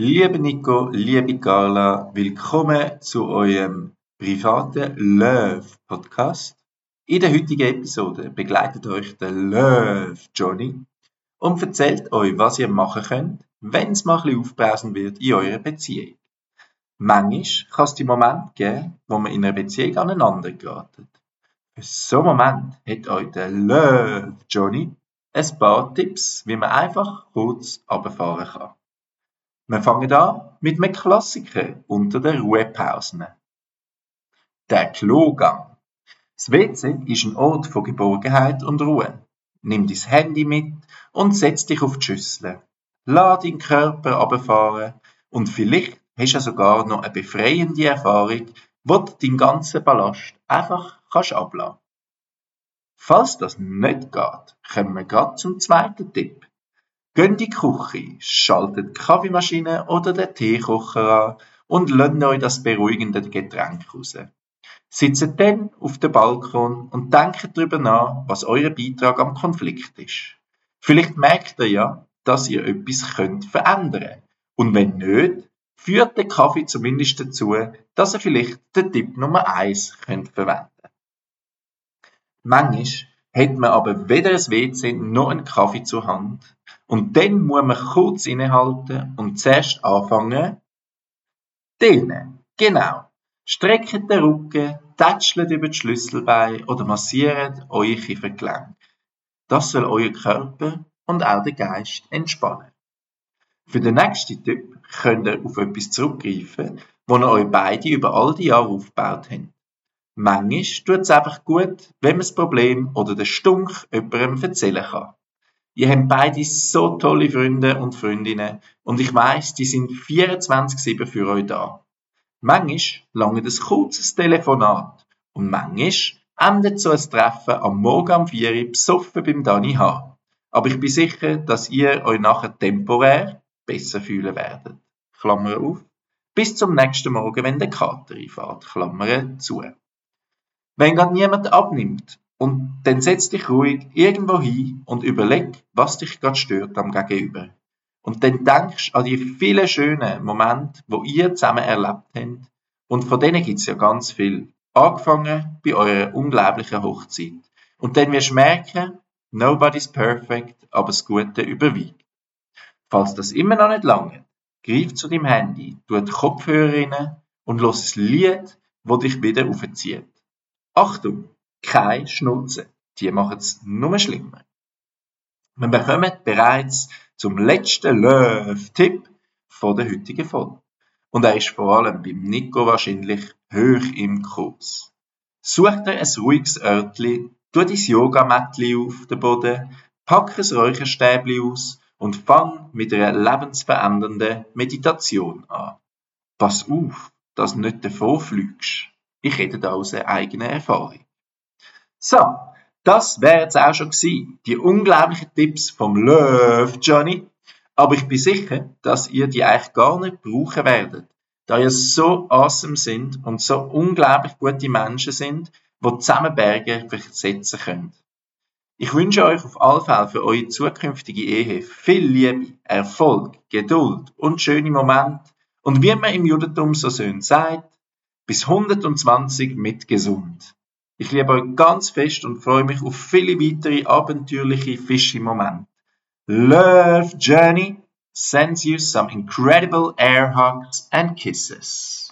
Liebe Nico, liebe Carla, willkommen zu eurem privaten Love Podcast. In der heutigen Episode begleitet euch der Love Johnny und erzählt euch, was ihr machen könnt, wenn es mal ein bisschen aufbrausen wird in eurer Beziehung. Manchmal kann es die Momente geben, wo man in einer Beziehung aneinander geraten. Für so einen Moment hat euch der Love Johnny ein paar Tipps, wie man einfach kurz runterfahren kann. Wir fangen an mit einem Klassiker unter den Ruhepausen. Der Klogang. Das WC ist ein Ort von Geborgenheit und Ruhe. Nimm dein Handy mit und setz dich auf die Schüssel. Lass deinen Körper runterfahren und vielleicht hast du sogar noch eine befreiende Erfahrung, wo du deinen ganzen Ballast einfach kannst ablassen. Falls das nicht geht, kommen wir gerade zum zweiten Tipp. Geht in die Küche, schaltet die Kaffeemaschine oder den Teekocher an und lasst euch das beruhigende Getränk raus. Sitzt dann auf dem Balkon und denkt darüber nach, was euer Beitrag am Konflikt ist. Vielleicht merkt ihr ja, dass ihr etwas könnt verändern Und wenn nicht, führt der Kaffee zumindest dazu, dass ihr vielleicht den Tipp Nummer 1 könnt verwenden Manchmal hat man aber weder ein WC noch einen Kaffee zur Hand und dann muss man kurz innehalten und zuerst anfangen, dehnen. Genau. Streckt den Rücken, tätschelt über die Schlüsselbein oder massiert euer Kiefergelenk. Das soll euer Körper und auch den Geist entspannen. Für den nächsten Tipp könnt ihr auf etwas zurückgreifen, wo ihr euch beide über all die Jahre aufgebaut habt. Manchmal tut es einfach gut, wenn man das Problem oder den Stunk jemandem erzählen kann. Ihr habt beide so tolle Freunde und Freundinnen und ich weiss, die sind 24-7 für euch da. Manchmal lange ein kurzes Telefonat und manchmal endet so ein Treffen am Morgen am 4 Uhr besoffen beim Dani H. Aber ich bin sicher, dass ihr euch nachher temporär besser fühlen werdet. Klammer auf. Bis zum nächsten Morgen, wenn der Kater einfährt. Klammer zu. Wenn gerade niemand abnimmt und dann setz dich ruhig irgendwo hin und überleg, was dich gerade stört am Gegenüber. Und dann denkst an die vielen schönen Momente, wo ihr zusammen erlebt habt. Und von denen gibt's ja ganz viel. Angefangen bei eurer unglaublichen Hochzeit. Und dann wirst du merken, nobody's perfect, aber das Gute überwiegt. Falls das immer noch nicht lange, greif zu deinem Handy, tu die Kopfhörer rein und los ein Lied, wo dich wieder aufzieht. Achtung, kein Schnutzen. Die machen es nur schlimmer. Wir bekommen bereits zum letzten Löw-Tipp von der heutigen Folge. Und er ist vor allem beim Nico wahrscheinlich hoch im Kurs. Such dir ein ruhiges Örtli, tu dein Yogamättli auf den Boden, pack ein Räucherstäbli aus und fang mit einer lebensverändernden Meditation an. Pass auf, dass du nicht davon fliegst. Ich rede da aus eigener Erfahrung. So, das wäre jetzt auch schon gewesen. Die unglaublichen Tipps vom Love Johnny. Aber ich bin sicher, dass ihr die eigentlich gar nicht brauchen werdet, da ihr so awesome sind und so unglaublich gute Menschen sind, die zusammen Berge versetzen können. Ich wünsche euch auf alle Fälle für eure zukünftige Ehe viel Liebe, Erfolg, Geduld und schöne Momente und wie man im Judentum so schön sagt, bis 120 mit gesund. Ich liebe euch ganz fest und freue mich auf viele weitere abenteuerliche Fischi-Momente. Love Journey sends you some incredible air hugs and kisses.